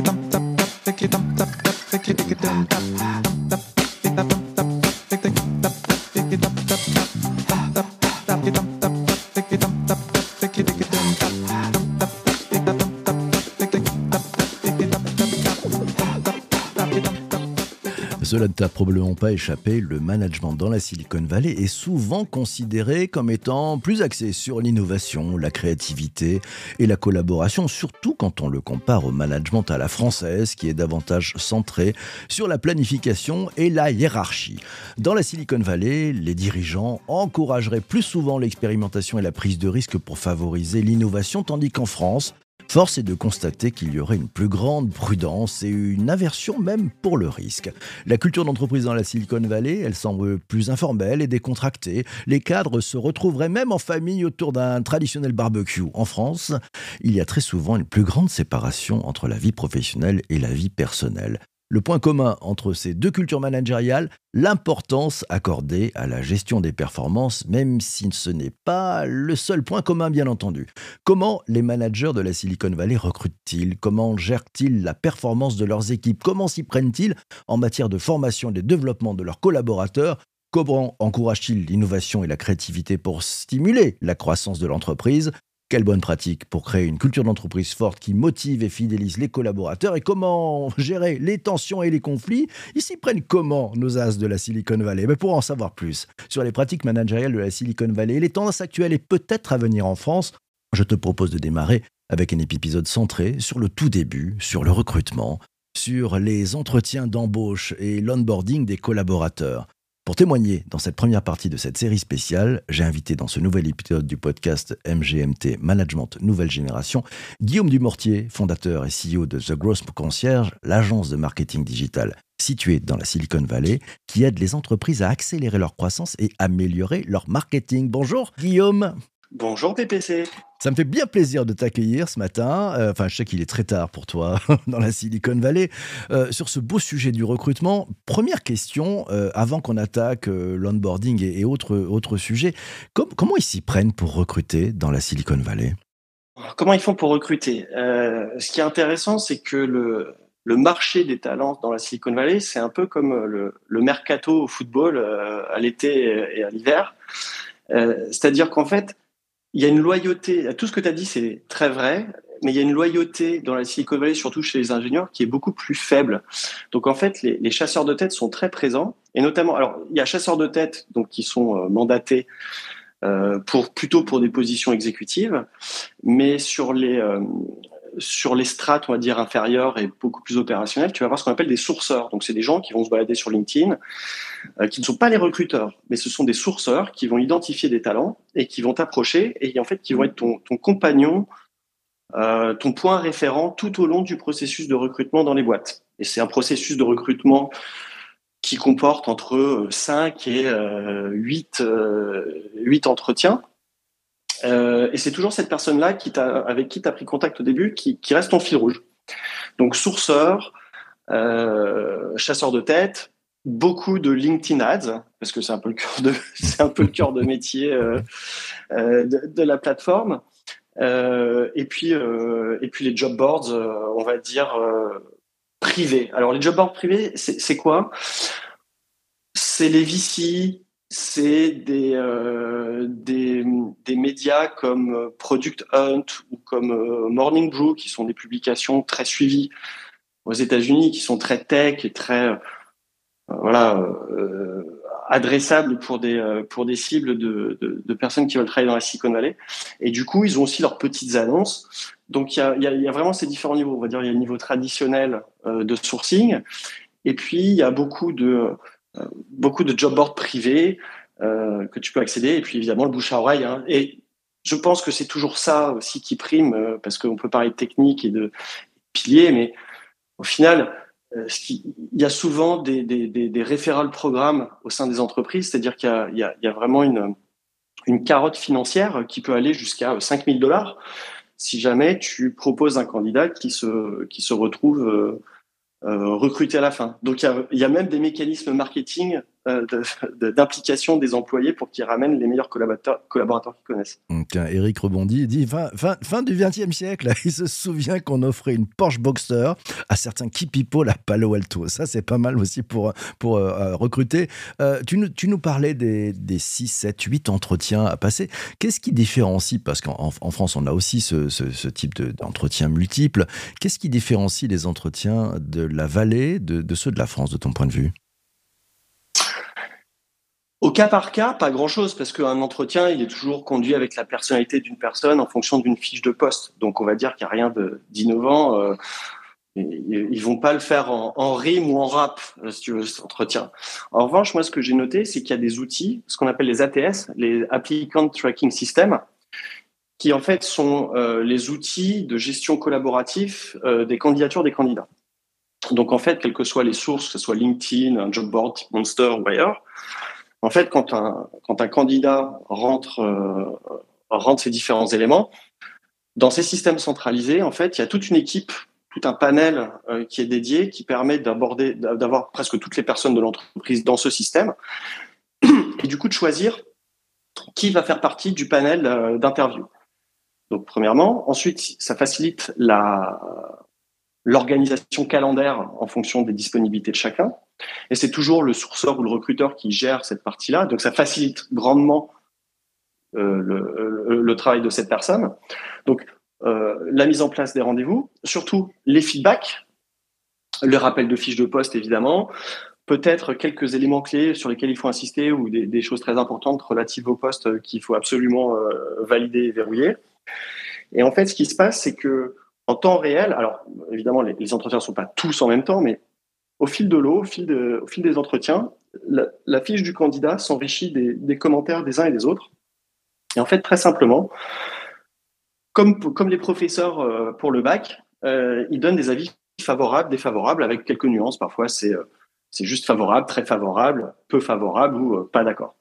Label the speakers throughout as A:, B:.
A: dum dum Cela ne t'a probablement pas échappé, le management dans la Silicon Valley est souvent considéré comme étant plus axé sur l'innovation, la créativité et la collaboration, surtout quand on le compare au management à la française qui est davantage centré sur la planification et la hiérarchie. Dans la Silicon Valley, les dirigeants encourageraient plus souvent l'expérimentation et la prise de risque pour favoriser l'innovation, tandis qu'en France, Force est de constater qu'il y aurait une plus grande prudence et une aversion même pour le risque. La culture d'entreprise dans la Silicon Valley, elle semble plus informelle et décontractée. Les cadres se retrouveraient même en famille autour d'un traditionnel barbecue. En France, il y a très souvent une plus grande séparation entre la vie professionnelle et la vie personnelle. Le point commun entre ces deux cultures managériales, l'importance accordée à la gestion des performances, même si ce n'est pas le seul point commun bien entendu. Comment les managers de la Silicon Valley recrutent-ils? Comment gèrent-ils la performance de leurs équipes? Comment s'y prennent-ils en matière de formation et de développement de leurs collaborateurs? Comment encouragent-ils l'innovation et la créativité pour stimuler la croissance de l'entreprise? Quelle bonne pratique pour créer une culture d'entreprise forte qui motive et fidélise les collaborateurs. Et comment gérer les tensions et les conflits? Ils s'y prennent comment nos as de la Silicon Valley? Mais Pour en savoir plus sur les pratiques managériales de la Silicon Valley les tendances actuelles et peut-être à venir en France, je te propose de démarrer avec un épisode centré sur le tout début, sur le recrutement, sur les entretiens d'embauche et l'onboarding des collaborateurs. Pour témoigner dans cette première partie de cette série spéciale, j'ai invité dans ce nouvel épisode du podcast MGMT Management Nouvelle Génération Guillaume Dumortier, fondateur et CEO de The Growth Concierge, l'agence de marketing digital située dans la Silicon Valley, qui aide les entreprises à accélérer leur croissance et améliorer leur marketing. Bonjour Guillaume
B: Bonjour PPC.
A: Ça me fait bien plaisir de t'accueillir ce matin. Euh, enfin, je sais qu'il est très tard pour toi dans la Silicon Valley. Euh, sur ce beau sujet du recrutement, première question, euh, avant qu'on attaque l'onboarding et, autres, autres sujets, comment ils s'y prennent pour recruter dans la Silicon Valley?
B: Comment ils font pour recruter? Ce qui est intéressant, c'est que le, le marché des talents dans la Silicon Valley, c'est un peu comme le, le mercato au football à l'été et à l'hiver. C'est-à-dire qu'en fait, il y a une loyauté. Tout ce que tu as dit, c'est très vrai, mais il y a une loyauté dans la Silicon Valley, surtout chez les ingénieurs, qui est beaucoup plus faible. Donc en fait, les, chasseurs de tête sont très présents, et notamment, alors il y a chasseurs de tête donc qui sont euh, mandatés euh, pour plutôt pour des positions exécutives, mais sur les euh, sur les strates, on va dire inférieures et beaucoup plus opérationnelles, tu vas avoir ce qu'on appelle des sourceurs. Donc c'est des gens qui vont se balader sur LinkedIn euh, qui ne sont pas les recruteurs, mais ce sont des sourceurs qui vont identifier des talents et qui vont t'approcher et en fait qui vont être ton, compagnon, euh, ton point référent tout au long du processus de recrutement dans les boîtes. Et c'est un processus de recrutement qui comporte entre 5 et 8, euh, 8 entretiens. Et c'est toujours cette personne-là avec qui tu as pris contact au début qui, reste ton fil rouge. Donc sourceur, chasseur de tête, beaucoup de LinkedIn ads parce que c'est un peu le cœur de c'est un peu le cœur de métier euh, euh, de, la plateforme. Euh, et puis et puis les job boards on va dire privés. Alors les job boards privés c'est quoi? C'est les VC c'est des, des, des médias comme Product Hunt ou comme Morning Brew qui sont des publications très suivies aux États-Unis qui sont très tech et très voilà, euh, adressables pour des euh, pour des cibles de, de, personnes qui veulent travailler dans la Silicon Valley. Et du coup, ils ont aussi leurs petites annonces. Donc il y a, y a, vraiment ces différents niveaux. On va dire il y a le niveau traditionnel euh, de sourcing, et puis il y a beaucoup de beaucoup de job boards privés que tu peux accéder, et puis évidemment le bouche à oreille. Hein. Et je pense que c'est toujours ça aussi qui prime, parce qu'on peut parler de technique et de piliers, mais au final, euh, il y a souvent des, des, des, des programmes au sein des entreprises, c'est-à-dire qu'il y, y, y a, vraiment une, une carotte financière qui peut aller jusqu'à 5000 dollars si jamais tu proposes un candidat qui se, qui se retrouve euh, recruté à la fin. Donc il y, a, même des mécanismes marketing euh, d'implication des employés pour qu'ils ramènent les meilleurs collaborateurs, qu'ils connaissent.
A: Tiens, Eric rebondit, il dit fin, fin, fin du XXe siècle, il se souvient qu'on offrait une Porsche Boxster à certains people à Palo Alto. Ça, c'est pas mal aussi pour, pour euh, recruter. Euh, tu, nous, tu nous parlais des, des 6, 7, 8 entretiens à passer. Qu'est-ce qui différencie, parce qu'en en France, on a aussi ce, ce, type d'entretien multiple, qu'est-ce qui différencie les entretiens de la vallée de, de ceux de la France, de ton point de vue?
B: Au cas par cas, pas grand-chose, parce qu'un entretien, il est toujours conduit avec la personnalité d'une personne en fonction d'une fiche de poste. Donc, on va dire qu'il n'y a rien d'innovant. Euh, ils vont pas le faire en, rime ou en rap, euh, si tu veux, cet entretien. En revanche, moi, ce que j'ai noté, c'est qu'il y a des outils, ce qu'on appelle les ATS, les Applicant Tracking System, qui en fait sont euh, les outils de gestion collaborative des candidatures des candidats. Donc, en fait, quelles que soient les sources, que ce soit LinkedIn, un job board Monster ou ailleurs, en fait, quand un, candidat rentre, euh, rentre ces différents éléments, dans ces systèmes centralisés, en fait, il y a toute une équipe, tout un panel euh, qui est dédié, qui permet d'aborder, d'avoir presque toutes les personnes de l'entreprise dans ce système, et du coup de choisir qui va faire partie du panel euh, d'interview. Donc, premièrement, ensuite, ça facilite l'organisation calendaire en fonction des disponibilités de chacun. Et c'est toujours le sourceur ou le recruteur qui gère cette partie-là. Donc ça facilite grandement euh, le, travail de cette personne. Donc euh, la mise en place des rendez-vous, surtout les feedbacks, le rappel de fiches de poste évidemment, peut-être quelques éléments clés sur lesquels il faut insister ou des, des choses très importantes relatives au poste qu'il faut absolument euh, valider et verrouiller. Et en fait, ce qui se passe, c'est que en temps réel, alors évidemment, les, les entretiens ne sont pas tous en même temps, mais au fil de l'eau, au, fil des entretiens, la, fiche du candidat s'enrichit des, commentaires des uns et des autres. Et en fait, très simplement, comme, les professeurs euh, pour le bac, euh, ils donnent des avis favorables, défavorables, avec quelques nuances. Parfois, c'est euh, juste favorable, très favorable, peu favorable ou pas d'accord.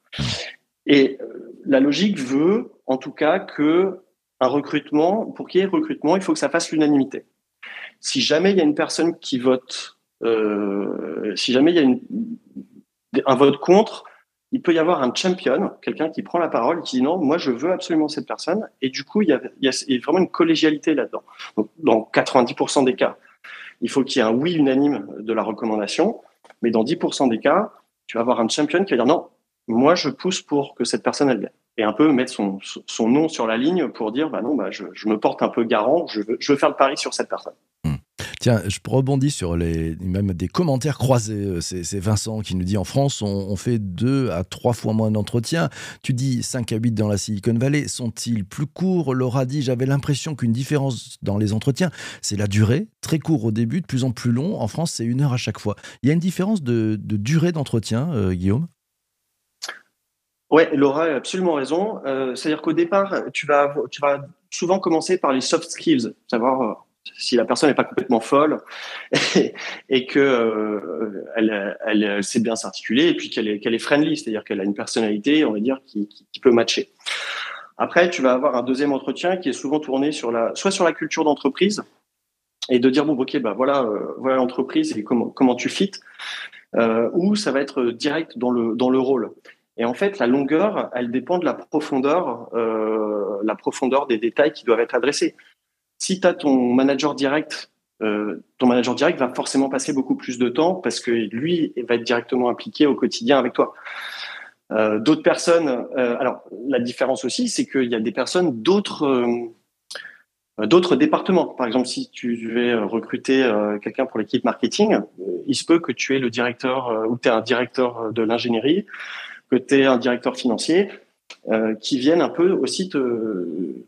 B: Et la logique veut, en tout cas, que un recrutement, pour qu'il y ait recrutement, il faut que ça fasse l'unanimité. Si jamais il y a une personne qui vote euh, si jamais il y a un vote contre, il peut y avoir un champion, quelqu'un qui prend la parole et qui dit non, moi je veux absolument cette personne. Et du coup, il y a, vraiment une collégialité là-dedans. Donc, dans 90% des cas, il faut qu'il y ait un oui unanime de la recommandation. Mais dans 10% des cas, tu vas avoir un champion qui va dire non, moi je pousse pour que cette personne elle vienne. Et un peu mettre son, nom sur la ligne pour dire bah non, bah je, me porte un peu garant, je veux faire le pari sur cette personne.
A: Tiens, je rebondis sur les, même des commentaires croisés. Euh, c'est Vincent qui nous dit en France, on, fait deux à trois fois moins d'entretiens. Tu dis 5 à 8 dans la Silicon Valley. Sont-ils plus courts? Laura dit J'avais l'impression qu'une différence dans les entretiens, c'est la durée. Très court au début, de plus en plus long. En France, c'est une heure à chaque fois. Il y a une différence de, durée d'entretien, euh, Guillaume?
B: Oui, Laura a absolument raison. Euh, c'est-à-dire qu'au départ, tu vas, tu vas souvent commencer par les soft skills, savoir si la personne n'est pas complètement folle et, et que euh, elle, elle, sait bien s'articuler et puis qu'elle est, qu'elle est friendly, c'est-à-dire qu'elle a une personnalité, on va dire, qui, qui, peut matcher. Après, tu vas avoir un deuxième entretien qui est souvent tourné sur la, soit sur la culture d'entreprise et de dire bon, ok, bah voilà, euh, voilà l'entreprise et comment comment tu fites, euh, ou ça va être direct dans le dans le rôle. Et en fait, la longueur, elle dépend de la profondeur, la profondeur des détails qui doivent être adressés si tu as ton manager direct, euh, ton manager direct va forcément passer beaucoup plus de temps parce que lui va être directement impliqué au quotidien avec toi. Euh, d'autres personnes, euh, alors la différence aussi, c'est qu'il y a des personnes d'autres départements. Par exemple, si tu veux recruter quelqu'un pour l'équipe marketing, il se peut que tu aies le directeur ou tu es un directeur de l'ingénierie, que tu es un directeur financier, qui viennent un peu aussi te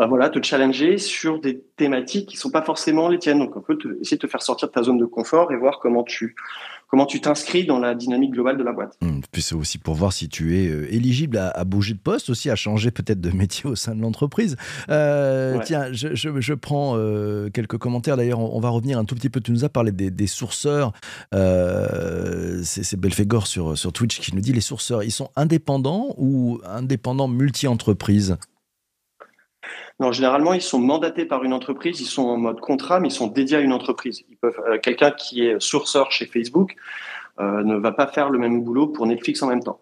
B: bah voilà, te challenger sur des thématiques qui sont pas forcément les tiennes. Donc, on peut essayer de te faire sortir de ta zone de confort et voir comment tu comment tu t'inscris dans la dynamique globale de la boîte.
A: Mmh, puis c'est aussi pour voir si tu es euh, éligible à, bouger de poste, aussi à changer peut-être de métier au sein de l'entreprise. Euh, tiens, je, je, prends euh, quelques commentaires. D'ailleurs, on, va revenir un tout petit peu. Tu nous as parlé des, des sourceurs. c'est Belfegor sur, sur Twitch qui nous dit les sourceurs, ils sont indépendants ou indépendants multi-entreprises?
B: Non, généralement, ils sont mandatés par une entreprise, ils sont en mode contrat, mais ils sont dédiés à une entreprise. Euh, quelqu'un qui est sourceur chez Facebook ne va pas faire le même boulot pour Netflix en même temps.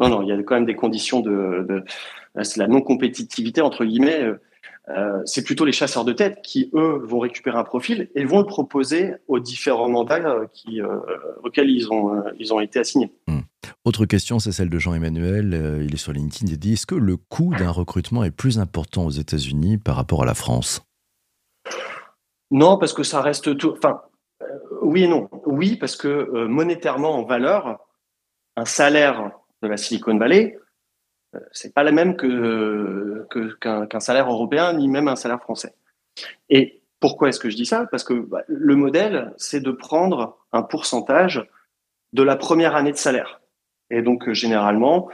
B: Non, non, il y a quand même des conditions de, de c'est la non-compétitivité entre guillemets. Euh, c'est plutôt les chasseurs de tête qui, eux, vont récupérer un profil et vont le proposer aux différents mandats euh, euh, auxquels ils ont, ils ont été assignés.
A: Hmm. Autre question, c'est celle de Jean-Emmanuel. il est sur LinkedIn. Il dit Est-ce que le coût d'un recrutement est plus important aux États-Unis par rapport à la France?
B: Non, parce que ça reste tout. Enfin, oui et non. Oui, parce que monétairement, en valeur, un salaire de la Silicon Valley, c'est pas la même que qu'un salaire européen ni même un salaire français. Et pourquoi est-ce que je dis ça? Parce que bah, le modèle, c'est de prendre un pourcentage de la première année de salaire. Et donc généralement,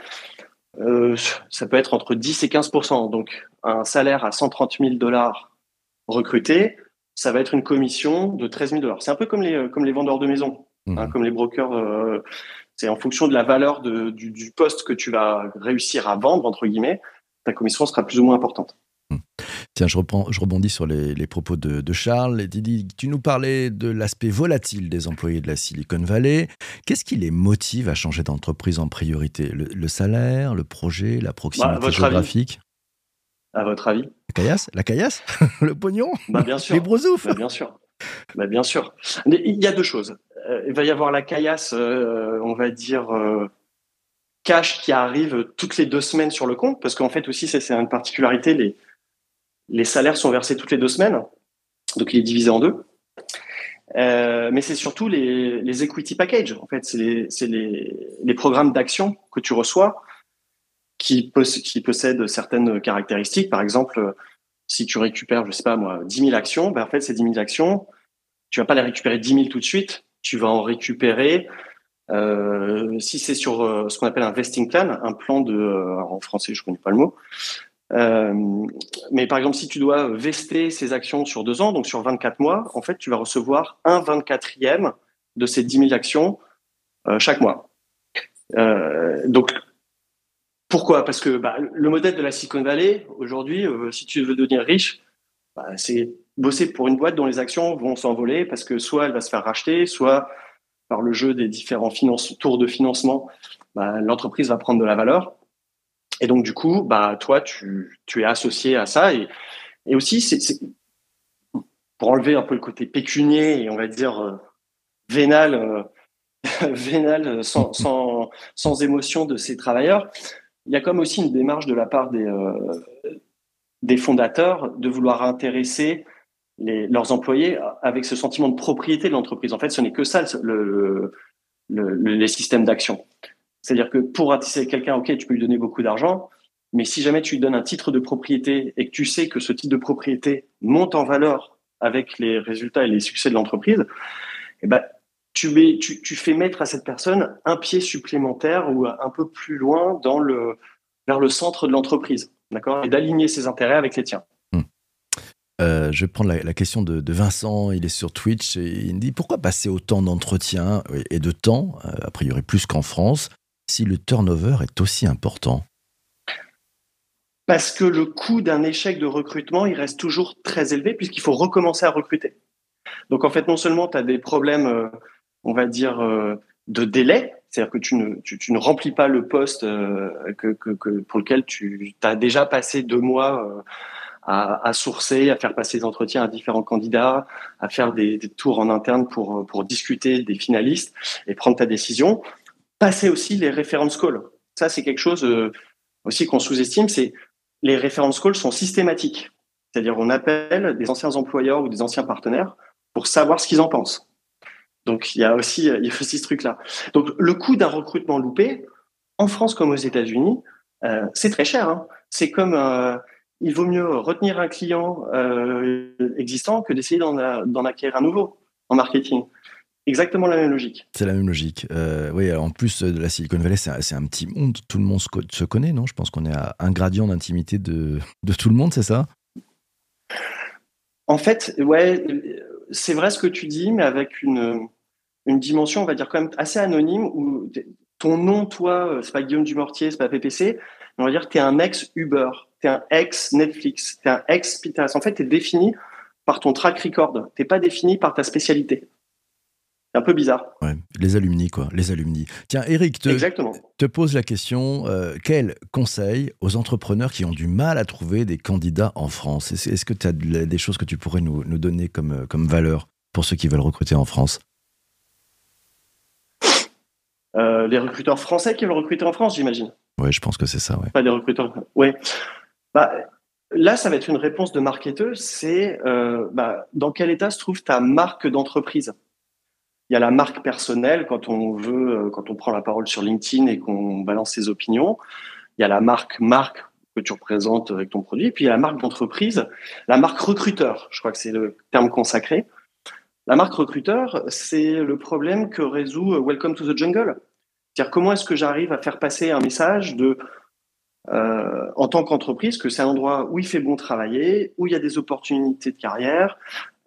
B: euh, ça peut être entre 10 et 15% Donc un salaire à 130 000 dollars recruté, ça va être une commission de 13 000 dollars. C'est un peu comme les comme les vendeurs de maison, hein, mmh. comme les brokers. Euh, c'est en fonction de la valeur du, poste que tu vas réussir à vendre, entre guillemets, ta commission sera plus ou moins importante.
A: Tiens, je, reprends, je rebondis sur les, propos de, Charles. Didi, tu nous parlais de l'aspect volatile des employés de la Silicon Valley. Qu'est-ce qui les motive à changer d'entreprise en priorité? Le, salaire, le projet, la proximité bah, géographique?
B: À votre avis?
A: La caillasse? La caillasse? Le pognon?
B: Bah, Bien sûr.
A: Les brosoufs?
B: Bah, Bien sûr. Bah, bien sûr. Il y a deux choses. Euh, il va y avoir la caillasse, euh, on va dire, euh, cash qui arrive toutes les deux semaines sur le compte, parce qu'en fait aussi, c'est une particularité, les, les salaires sont versés toutes les deux semaines, donc il est divisé en deux. mais c'est surtout les, equity packages. En fait, c'est les, programmes d'action que tu reçois qui, possèdent certaines caractéristiques. Par exemple, si tu récupères, je sais pas moi, 10 000 actions, ben en fait, ces 10 000 actions, tu vas pas les récupérer 10 000 tout de suite tu vas en récupérer. Euh, si c'est sur euh, ce qu'on appelle un vesting plan, un plan de, euh, en français, je connais pas le mot. Mais par exemple, si tu dois vester ces actions sur deux ans, donc sur 24 mois, en fait, tu vas recevoir un 24e de ces 10 000 actions chaque mois. donc, pourquoi? Parce que bah, le modèle de la Silicon Valley, aujourd'hui, si tu veux devenir riche, bah, c'est bosser pour une boîte dont les actions vont s'envoler parce que soit elle va se faire racheter, soit par le jeu des différents tours de financement, bah, l'entreprise va prendre de la valeur. Et donc, du coup, bah, toi, tu, es associé à ça. Et, et aussi, pour enlever un peu le côté pécunier et on va dire euh, vénal, euh, vénal sans, sans, sans, émotion de ces travailleurs, il y a comme aussi une démarche de la part des, euh, des fondateurs de vouloir intéresser leurs employés avec ce sentiment de propriété de l'entreprise. En fait, ce n'est que ça le, les systèmes d'action. C'est-à-dire que pour attirer quelqu'un, ok, tu peux lui donner beaucoup d'argent, mais si jamais tu lui donnes un titre de propriété et que tu sais que ce titre de propriété monte en valeur avec les résultats et les succès de l'entreprise, eh ben, tu, fais mettre à cette personne un pied supplémentaire ou un peu plus loin vers le centre de l'entreprise, d'accord, et d'aligner ses intérêts avec les tiens.
A: Euh, je vais prendre la, question de, Vincent, il est sur Twitch et il me dit pourquoi passer autant d'entretiens et de temps, euh, a priori plus qu'en France, si le turnover est aussi important
B: Parce que le coût d'un échec de recrutement, il reste toujours très élevé puisqu'il faut recommencer à recruter. Donc en fait, non seulement tu as des problèmes, euh, on va dire, de délai, c'est-à-dire que tu ne, tu, remplis pas le poste que, pour lequel tu as déjà passé deux mois à, sourcer, à faire passer des entretiens à différents candidats, à faire des, tours en interne pour discuter des finalistes et prendre ta décision. Passer aussi les reference calls. Ça, c'est quelque chose euh, aussi qu'on sous-estime, c'est les reference calls sont systématiques. C'est-à-dire, on appelle des anciens employeurs ou des anciens partenaires pour savoir ce qu'ils en pensent. Donc, il y a aussi, il y a aussi ce truc-là. Donc, le coût d'un recrutement loupé, en France comme aux États-Unis, euh, c'est très cher. Hein. C'est comme, euh, il vaut mieux retenir un client euh, existant que d'essayer d'en acquérir un nouveau en marketing. Exactement la même logique.
A: C'est la même logique. Euh, oui, en plus de la Silicon Valley, c'est un, petit monde. Tout le monde se, connaît, non? Je pense qu'on est à un gradient d'intimité de, tout le monde, c'est ça?
B: En fait, ouais, c'est vrai ce que tu dis, mais avec une, une dimension, on va dire quand même assez anonyme, où ton nom, toi, c'est pas Guillaume Dumortier, c'est pas PPC, on va dire que tu es un ex-Uber tu es un ex-Netflix, tu es un ex-Pinterest. En fait, tu es défini par ton track record. Tu pas défini par ta spécialité. Un peu bizarre.
A: Ouais, les alumni, quoi, les alumni. Tiens, Eric, te,
B: Exactement.
A: te pose la question euh, quel conseil aux entrepreneurs qui ont du mal à trouver des candidats en France? Est-ce que tu as des choses que tu pourrais nous, nous donner comme, euh, comme valeur pour ceux qui veulent recruter en France?
B: Euh, Les recruteurs français qui veulent recruter en France, j'imagine.
A: Oui, je pense que c'est ça. Ouais.
B: Pas des recruteurs. Ouais. Bah, là, ça va être une réponse de marketeur. C'est euh, bah, dans quel état se trouve ta marque d'entreprise? Il y a la marque personnelle quand on veut, euh, quand on prend la parole sur LinkedIn et qu'on balance ses opinions. Il y a la marque marque que tu représentes avec ton produit. Puis il y a la marque d'entreprise, la marque recruteur. Je crois que c'est le terme consacré. La marque recruteur, c'est le problème que résout euh, Welcome to the Jungle. C'est-à-dire comment est-ce que j'arrive à faire passer un message de euh, en tant qu'entreprise que c'est un endroit où il fait bon travailler, où il y a des opportunités de carrière,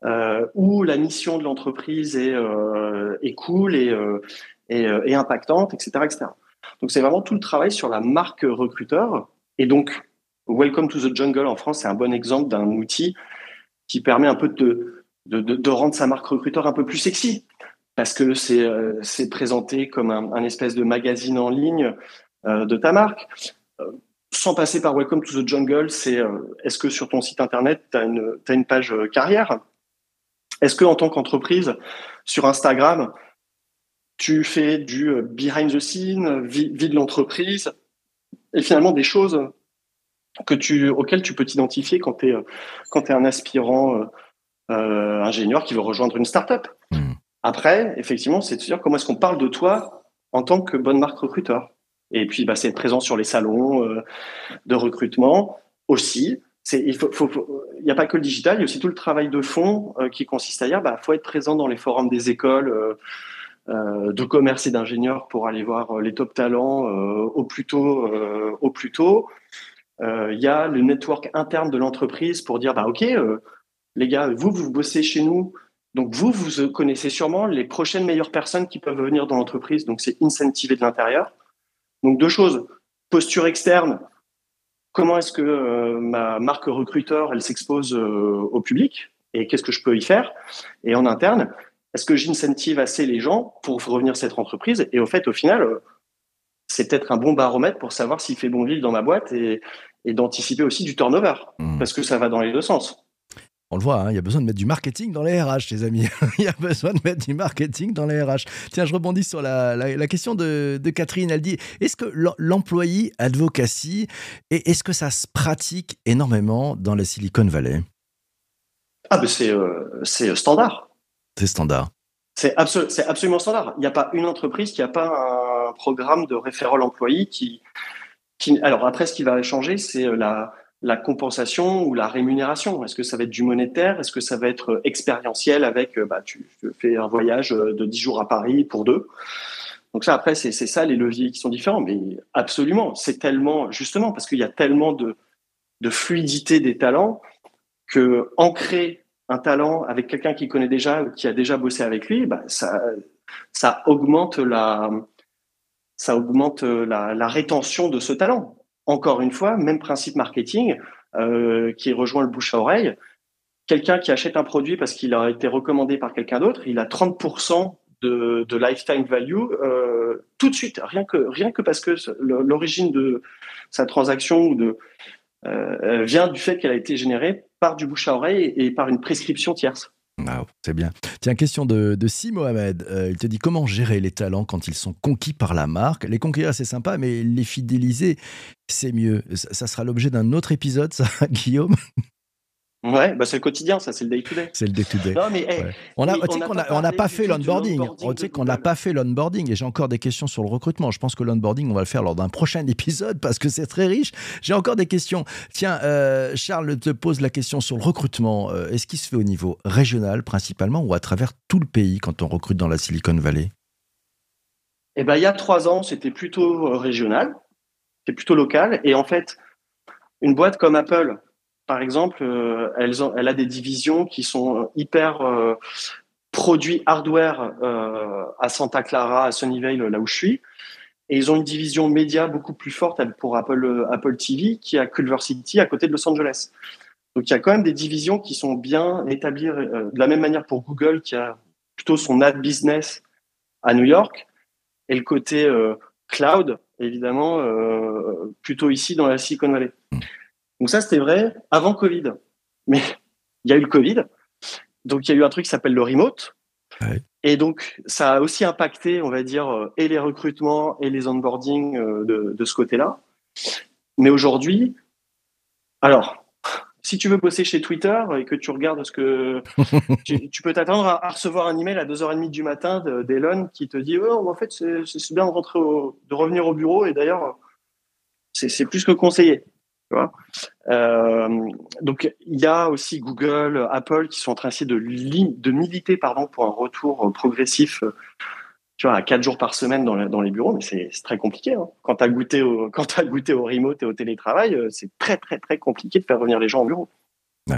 B: euh, où la mission de l'entreprise est, euh, cool et, euh, impactante, etc., etc. Donc c'est vraiment tout le travail sur la marque recruteur. Et donc, Welcome to the Jungle en France, c'est un bon exemple d'un outil qui permet un peu de, rendre sa marque recruteur un peu plus sexy. Parce que c'est présenté comme un, espèce de magazine en ligne de ta marque. sans passer par Welcome to the Jungle, c'est est-ce que sur ton site internet, tu as, une page carrière? Est-ce que en tant qu'entreprise, sur Instagram, tu fais du euh, behind the scene, vie, vie de l'entreprise, et finalement des choses que tu, auxquelles tu peux t'identifier quand tu es, es un aspirant euh, euh, ingénieur qui veut rejoindre une startup? Mmh. Après, effectivement, c'est de se dire comment est-ce qu'on parle de toi en tant que bonne marque recruteur. Et puis, bah, c'est être présent sur les salons euh, de recrutement aussi il faut, n'y a pas que le digital, il y a aussi tout le travail de fond euh, qui consiste à dire, bah, faut être présent dans les forums des écoles euh, euh, de commerce et d'ingénieurs pour aller voir les top talents au plus tôt. Au plus tôt. Il y a le network interne de l'entreprise pour dire, bah ok, les gars, vous vous bossez chez nous, donc vous vous connaissez sûrement les prochaines meilleures personnes qui peuvent venir dans l'entreprise. Donc c'est incentivé de l'intérieur. Donc deux choses posture externe comment est-ce que euh, ma marque recruteur, elle s'expose euh, au public et qu'est-ce que je peux y faire? Et en interne, est-ce que j'incentive assez les gens pour revenir cette entreprise? Et au fait, au final, euh, c'est peut-être un bon baromètre pour savoir s'il fait bon vivre dans ma boîte et, et d'anticiper aussi du turnover, mmh. parce que ça va dans les deux sens.
A: On le voit, hein, il y a besoin de mettre du marketing dans les RH, les amis. il y a besoin de mettre du marketing dans les RH. Tiens, je rebondis sur la, la, la question de, de, Catherine. Elle dit est-ce que l'employé advocacy, est-ce que ça se pratique énormément dans la Silicon Valley?
B: Ah, ben c'est euh, standard.
A: C'est standard.
B: C'est absolu absolument standard. Il n'y a pas une entreprise qui n'a pas un programme de référent employé qui, qui. Alors après, ce qui va changer, c'est la la compensation ou la rémunération. Est-ce que ça va être du monétaire? Est-ce que ça va être expérientiel avec, bah, tu fais un voyage de 10 jours à Paris pour deux? Donc ça, après, c'est ça les leviers qui sont différents. Mais absolument, c'est tellement, justement, parce qu'il y a tellement de, de fluidité des talents que ancrer un talent avec quelqu'un qui connaît déjà qui a déjà bossé avec lui, bah, ça, ça augmente la, ça augmente la rétention de ce talent encore une fois, même principe marketing euh, qui rejoint le bouche à oreille. Quelqu'un qui achète un produit parce qu'il a été recommandé par quelqu'un d'autre, il a 30% de, lifetime value euh, tout de suite, rien que, rien que parce que l'origine de sa transaction euh, vient du fait qu'elle a été générée par du bouche à oreille et par une prescription tierce.
A: C'est bien. Tiens, question de, de Si Mohamed. Euh, il te dit comment gérer les talents quand ils sont conquis par la marque? Les conquérir, c'est sympa, mais les fidéliser, c'est mieux. Ça, ça sera l'objet d'un autre épisode, ça, Guillaume?
B: Ouais, bah c'est le quotidien, ça, c'est le day-to-day.
A: C'est le day-to-day. Non, mais hey, ouais. on n'a on pas fait l'onboarding. On sait qu'on n'a pas fait l'onboarding et j'ai encore des questions sur le recrutement. Je pense que l'onboarding, on va le faire lors d'un prochain épisode parce que c'est très riche. J'ai encore des questions. Tiens, euh, Charles te pose la question sur le recrutement. Euh, Est-ce qu'il se fait au niveau régional principalement ou à travers tout le pays quand on recrute dans la Silicon Valley?
B: Eh ben, il y a trois ans, c'était plutôt euh, régional, c'était plutôt local. Et en fait, une boîte comme Apple, par exemple, euh, elle a des divisions qui sont hyper euh, produits hardware euh, à Santa Clara, à Sunnyvale, là où je suis. Et ils ont une division média beaucoup plus forte pour Apple, Apple TV qui est à Culver City, à côté de Los Angeles. Donc il y a quand même des divisions qui sont bien établies, de la même manière pour Google qui a plutôt son ad business à New York et le côté cloud, évidemment, plutôt ici dans la Silicon Valley. Donc ça, c'était vrai avant Covid. Mais il y a eu le Covid. Donc il y a eu un truc qui s'appelle le remote. Et donc ça a aussi impacté, on va dire, et les recrutements et les onboarding de, de ce côté-là. Mais aujourd'hui, alors, si tu veux bosser chez Twitter et que tu regardes ce que tu, peux t'attendre à, recevoir un email à 2h30 du matin d'Elon qui te dit oh, en fait c'est bien de rentrer de revenir au bureau et d'ailleurs c'est plus que conseillé euh, donc il y a aussi Google, Apple qui sont en train de, de militer pardon pour un retour progressif tu vois, à quatre jours par semaine dans, les bureaux, mais c'est très compliqué. Hein. Quand tu as, goûté au, as goûté au remote et au télétravail, euh, c'est très, très, très compliqué de faire revenir les gens au bureau.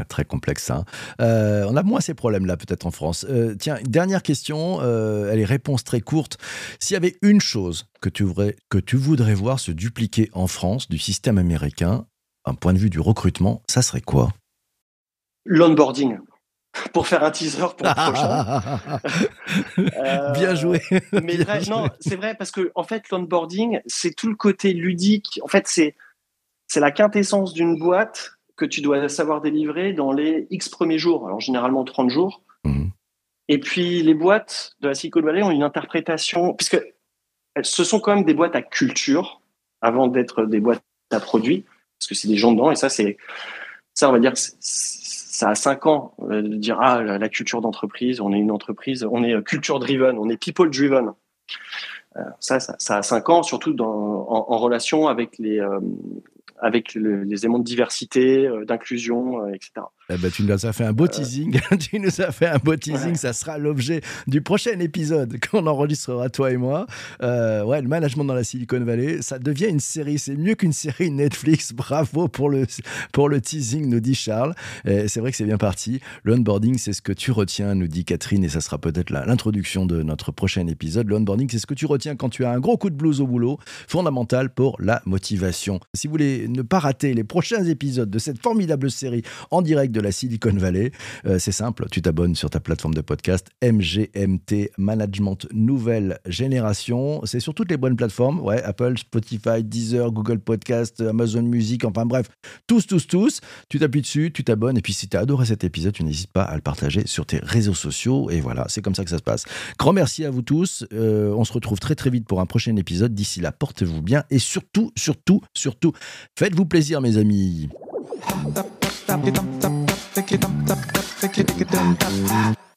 A: très complexe, ça. Hein. Euh, on a moins ces problèmes-là, peut-être en France. Euh, tiens, dernière question, elle est réponse très courte. S'il y avait une chose que tu, voudrais, que tu voudrais voir se dupliquer en France du système américain, un point de vue du recrutement, ça serait quoi?
B: L'onboarding pour faire un teaser pour le prochain.
A: Bien joué.
B: mais non, c'est vrai parce que en fait, l'onboarding, c'est tout le côté ludique. En fait, c'est c'est la quintessence d'une boîte que tu dois savoir délivrer dans les X premiers jours. Alors généralement 30 jours. Mhm. Et puis les boîtes de la Silicon Valley ont une interprétation puisque ce sont quand même des boîtes à culture avant d'être des boîtes à produits parce que c'est des gens dedans et ça c'est ça on va dire ça a cinq ans euh, de dire ah la, culture d'entreprise, on est une entreprise, on est culture driven, on est people driven. Euh, ça, ça, a cinq ans, surtout en, relation avec les euh, avec les éléments de diversité, d'inclusion, etc.
A: Eh ben, tu nous as fait un beau teasing. tu nous as fait un beau teasing. Ça sera l'objet du prochain épisode qu'on enregistrera toi et moi. Euh, ouais, le management dans la Silicon Valley, ça devient une série. C'est mieux qu'une série Netflix. Bravo pour le pour le teasing, nous dit Charles. C'est vrai que c'est bien parti. Le onboarding, c'est ce que tu retiens, nous dit Catherine, et ça sera peut-être l'introduction de notre prochain épisode. Le onboarding, c'est ce que tu retiens quand tu as un gros coup de blues au boulot, fondamental pour la motivation. Si vous voulez ne pas rater les prochains épisodes de cette formidable série en direct de la Silicon Valley. Euh, c'est simple, tu t'abonnes sur ta plateforme de podcast MGMT Management Nouvelle Génération. C'est sur toutes les bonnes plateformes, ouais, Apple, Spotify, Deezer, Google Podcast, Amazon Music, enfin bref, tous, tous, tous. Tu t'appuies dessus, tu t'abonnes et puis si tu as adoré cet épisode, tu n'hésites pas à le partager sur tes réseaux sociaux et voilà, c'est comme ça que ça se passe. Grand merci à vous tous. Euh, on se retrouve très très vite pour un prochain épisode. D'ici là, portez-vous bien et surtout, surtout, surtout, faites-vous plaisir mes amis.